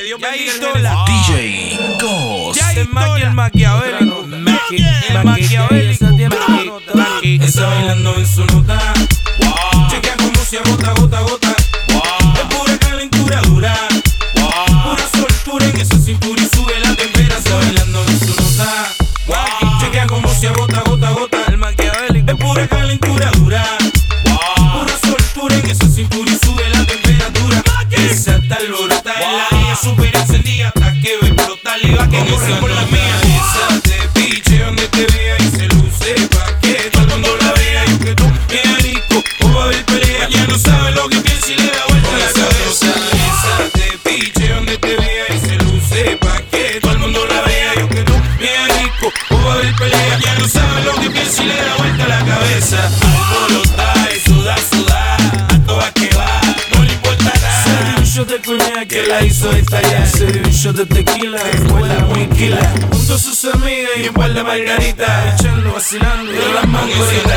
Que Dios el. Ah. DJ Ghost. El maqui, el maquiavélico. El maquiavélico. Está bailando en su nota. Chequea cómo agota. Crazy.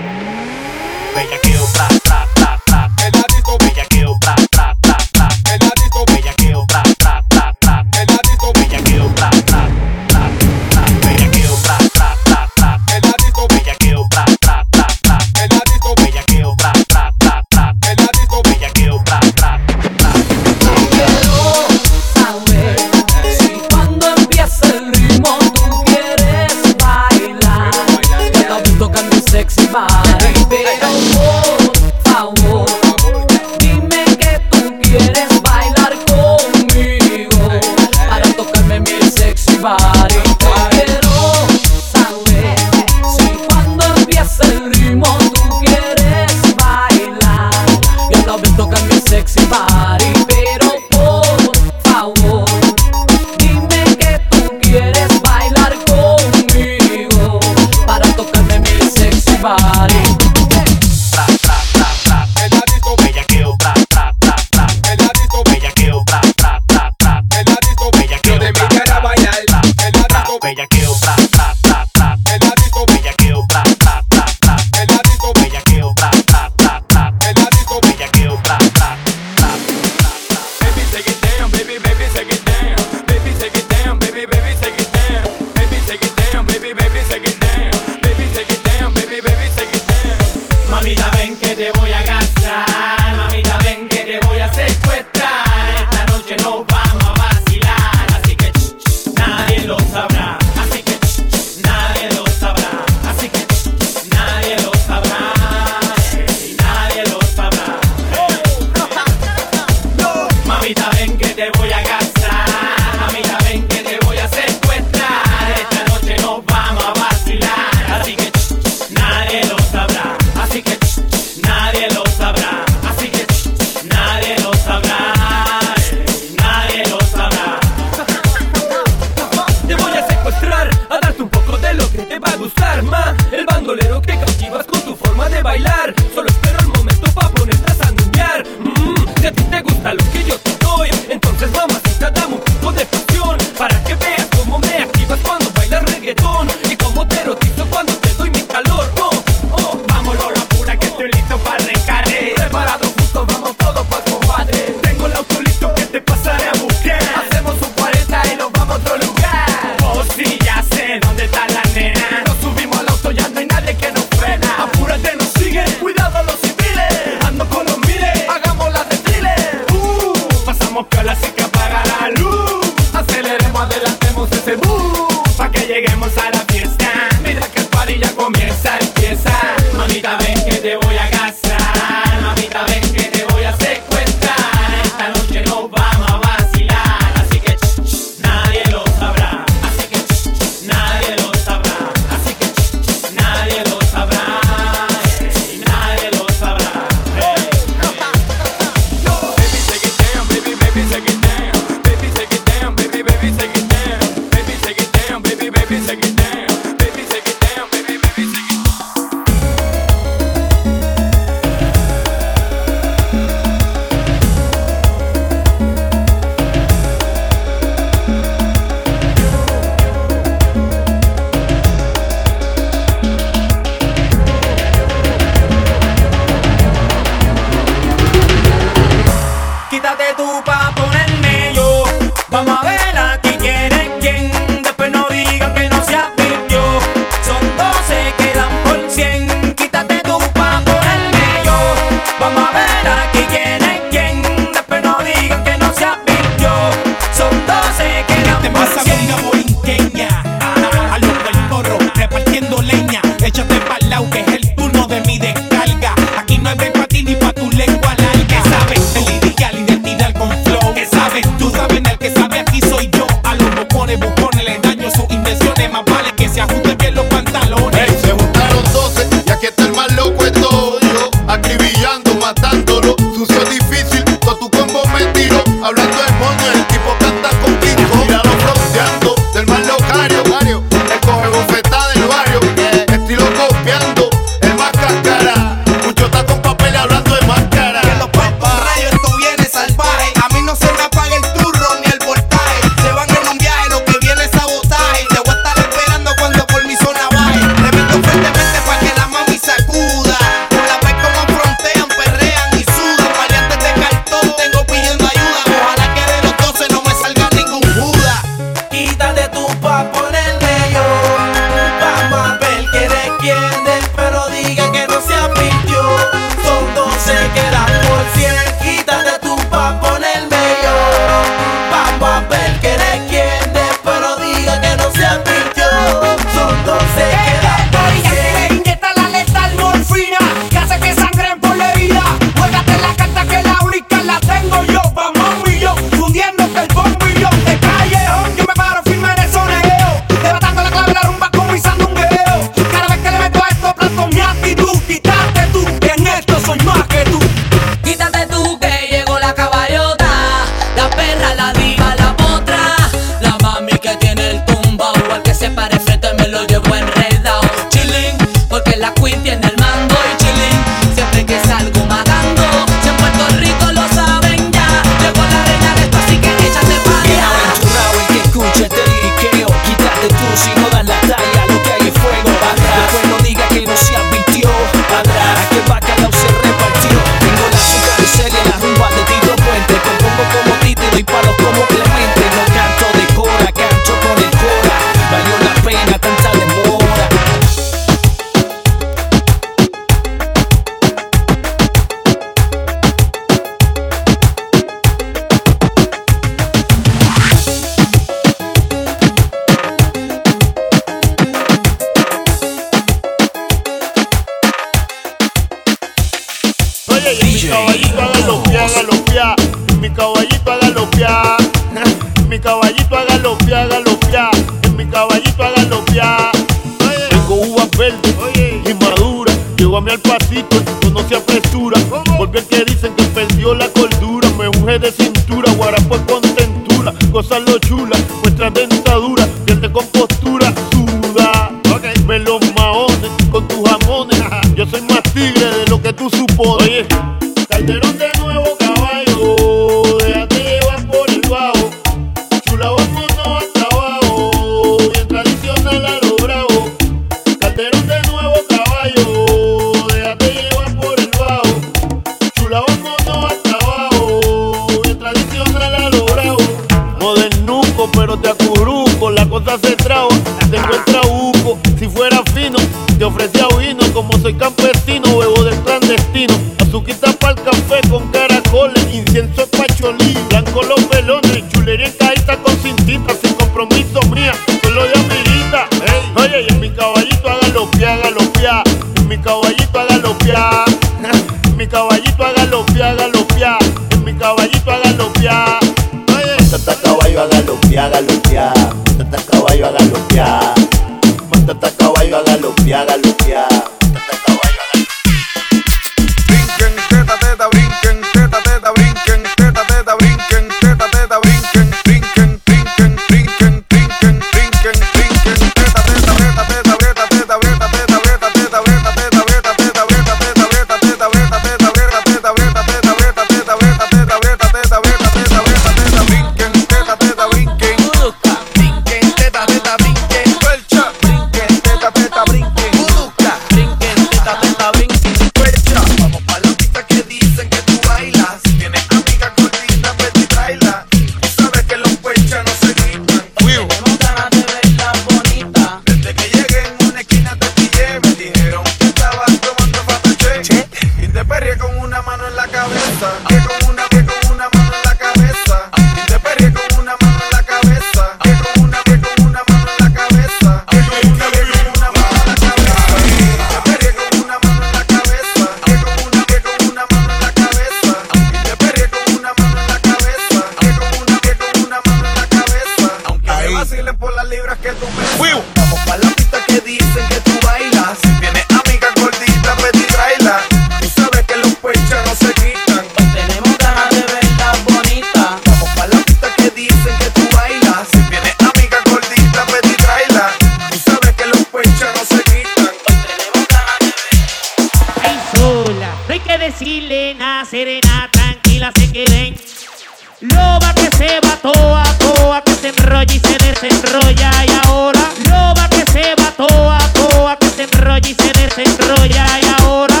se va toa, toa, que se enrolla y se desenrolla. Y ahora, loba que se va toa, toa, que se enrolla y se desenrolla. Y ahora,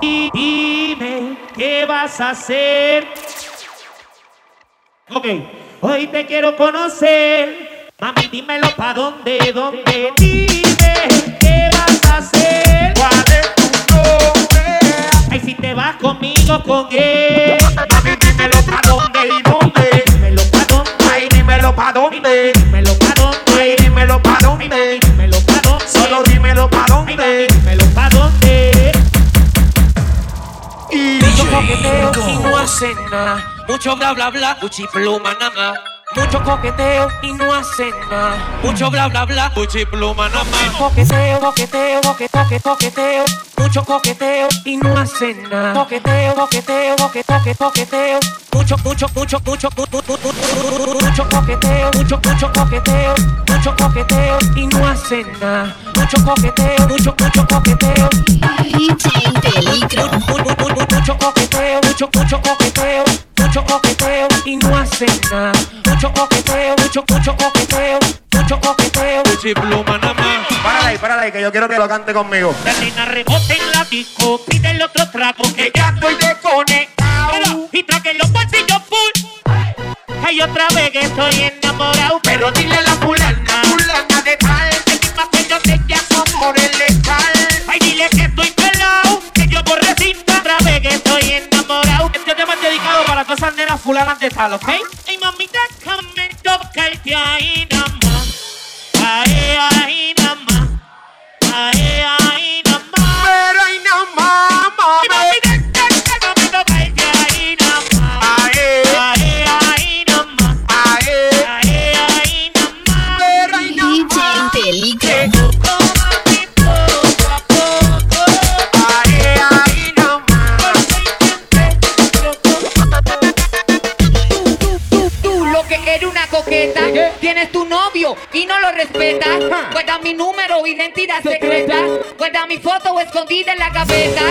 y dime, ¿qué vas a hacer? Ok, hoy te quiero conocer. Mami, dímelo pa' dónde, dónde. Dime, ¿qué vas a hacer? ¿Cuál es tu nombre? Ay, si te vas conmigo, con él. Mami, dímelo pa' dónde y dónde dímelo pa' dónde. Dímelo pa' dónde. dímelo pa' dónde. Solo dímelo pa' dónde. Dímelo pa' dónde. Y yo no nada. Mucho bla bla bla, uchi pluma nada. Mucho coqueteo y no hacen nada. Mucho bla bla bla, puchi pluma nada más. Coqueteo, coqueteo, coque, coque, coqueteo. Mucho coqueteo y no hacen nada. Coqueteo, coqueteo, coque, coque, coqueteo. Mucho, mucho, mucho, mucho, mucho coqueteo, mucho, mucho coqueteo, mucho coqueteo y no hacen nada. Mucho coqueteo, mucho, mucho coqueteo. Mucho, mucho, mucho coqueteo, mucho, mucho coqueteo mucho coqueteo y no hace nada. Mucho coqueteo, mucho, mucho coqueteo, mucho coqueteo. Uchi pluma nada más. Párala ahí, párala ahí, que yo quiero que lo cante conmigo. La nena rebote en la disco, pide el otro trago, que ya estoy desconectado. Y traque los bolsillos full. Hay otra vez que estoy enamorado. Pero dile a la fulana, fulana de tal, que más que yo te llamo por el fulana de tal, ¿ok? Ay, mamita, déjame tocarte ahí nada más. Ahí, ahí nada más. Ahí, ahí. y no lo respetas. Guarda mi número, identidad secreta. Guarda mi foto escondida en la cabeza.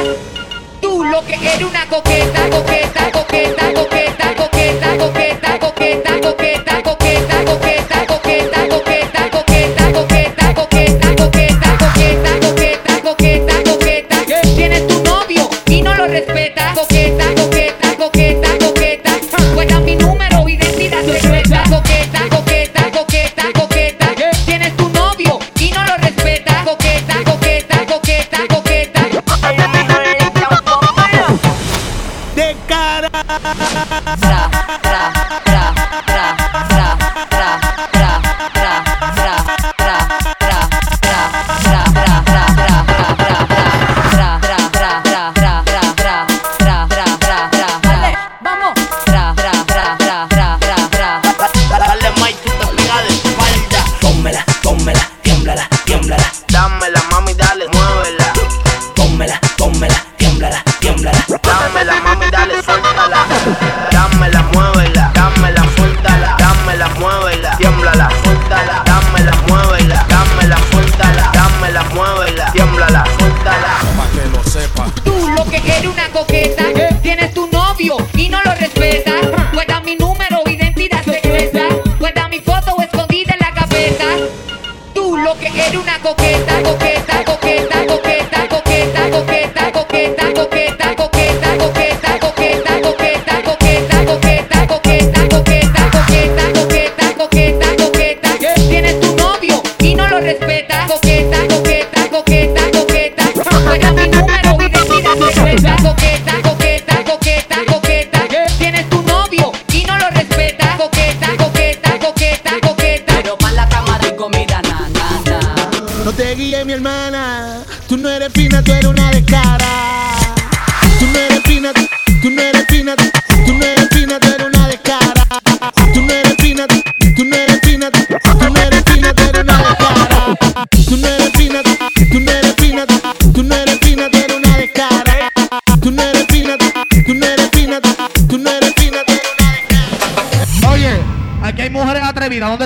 Tú lo que eres una coqueta, coqueta, coqueta, coqueta, coqueta, coqueta, coqueta, coqueta, coqueta, coqueta, coqueta.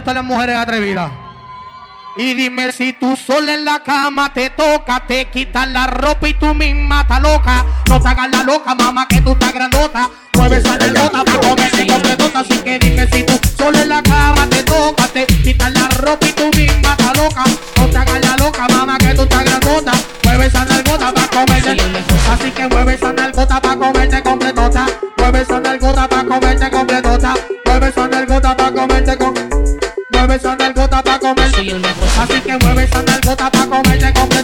están las mujeres atrevidas. Y dime si tú sola en la cama te toca, te quitas la ropa y tú misma estás loca. No te hagas la loca, mamá, que tú estás grandota. Mueve esa pelota para comer si completota. Así que dime si tú sola en la cama te toca, te quitas la ropa y Así que mueve esa tarjeta pa' comerte con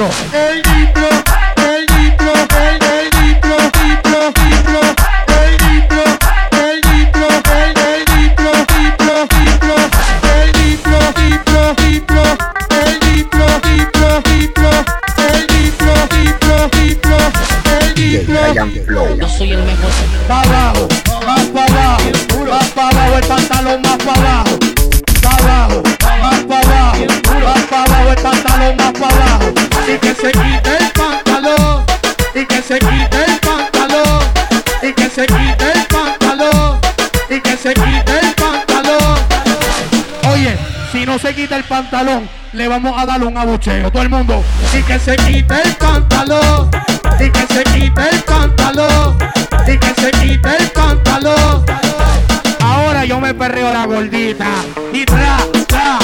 maestro. pantalón, le vamos a dar un abucheo. Todo el mundo. Y que se quite el pantalón. Y que se quite el pantalón. Y que se quite el pantalón. Ahora yo me perreo la gordita. Y tra, tra.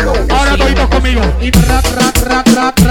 conmigo. Y rap, rap, rap, rap.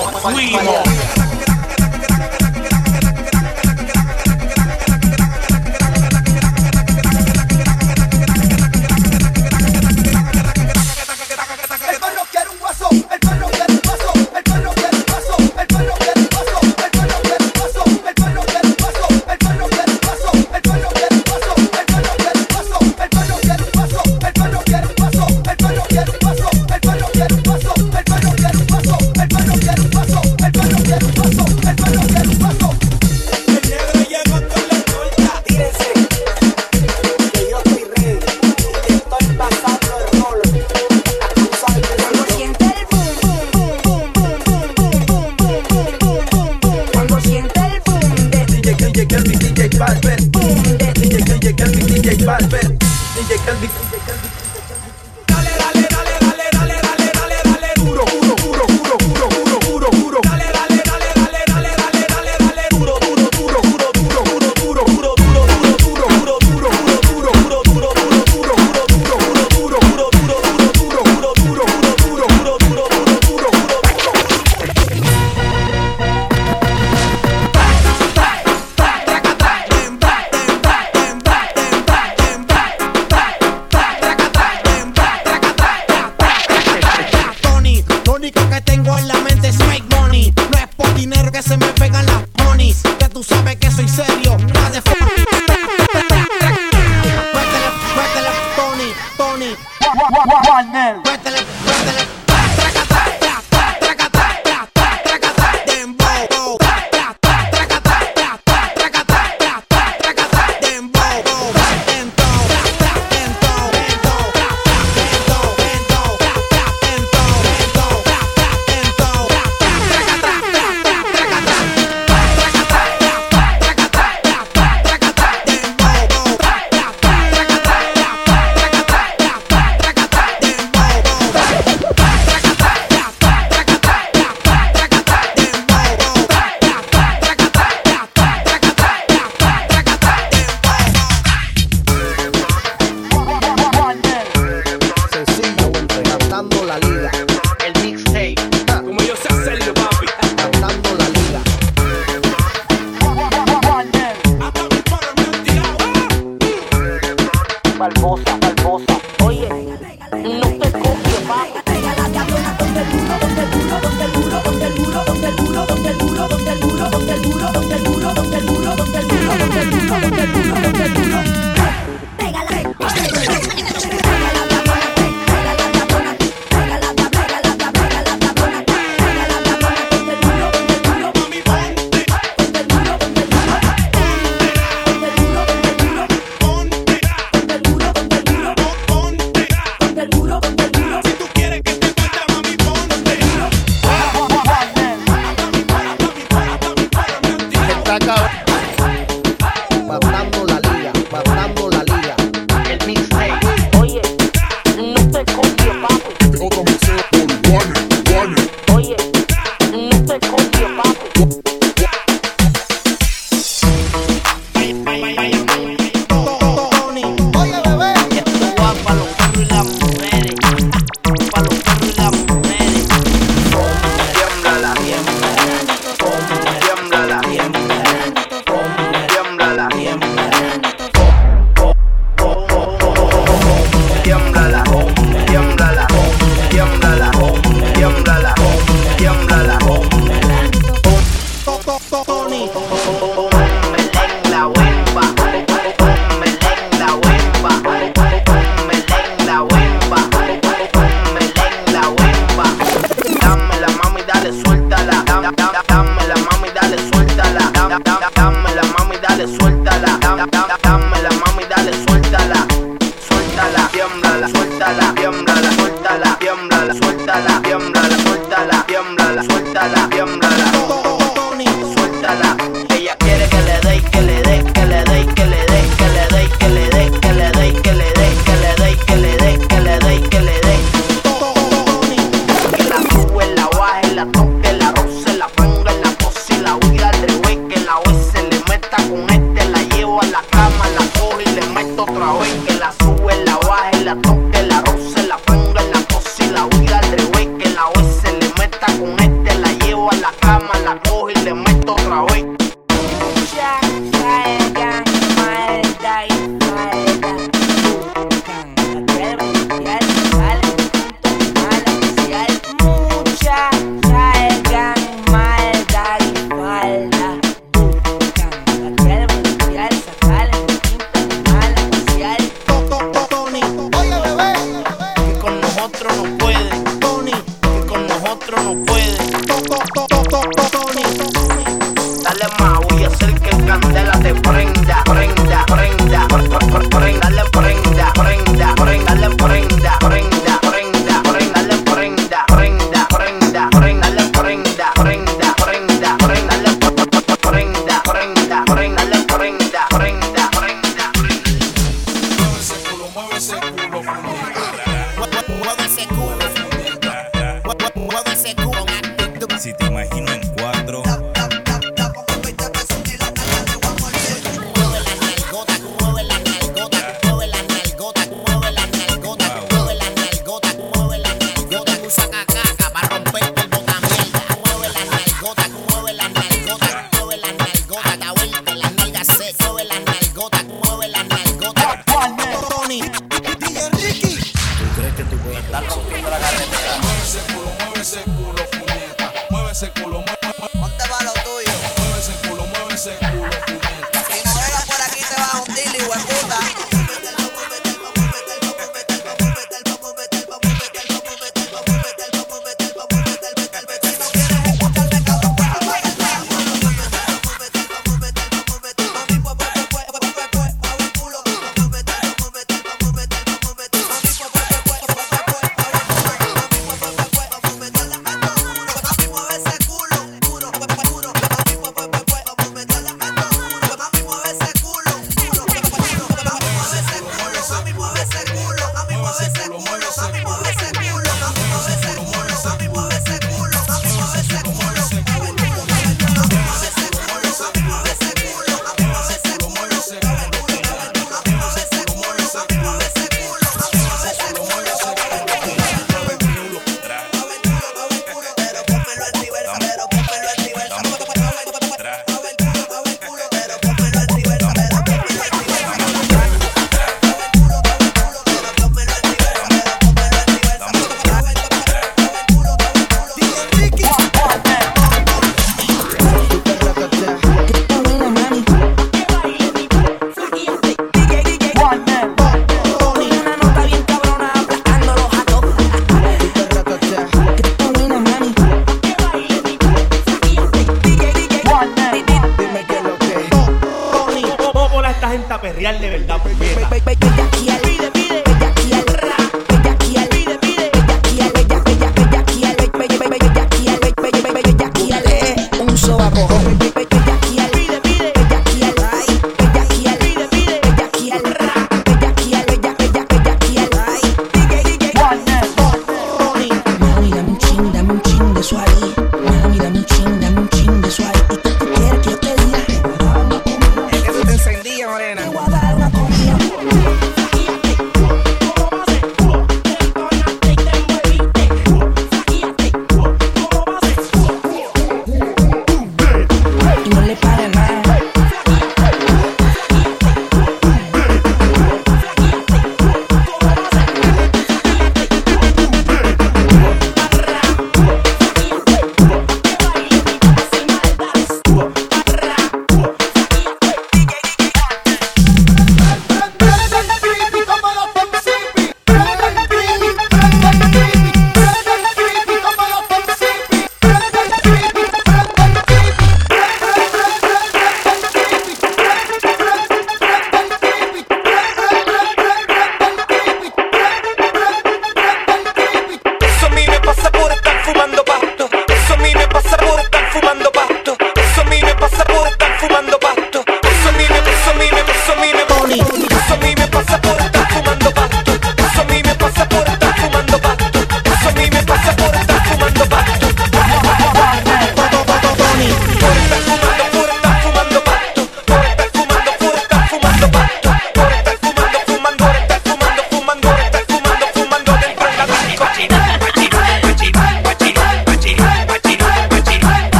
スイ。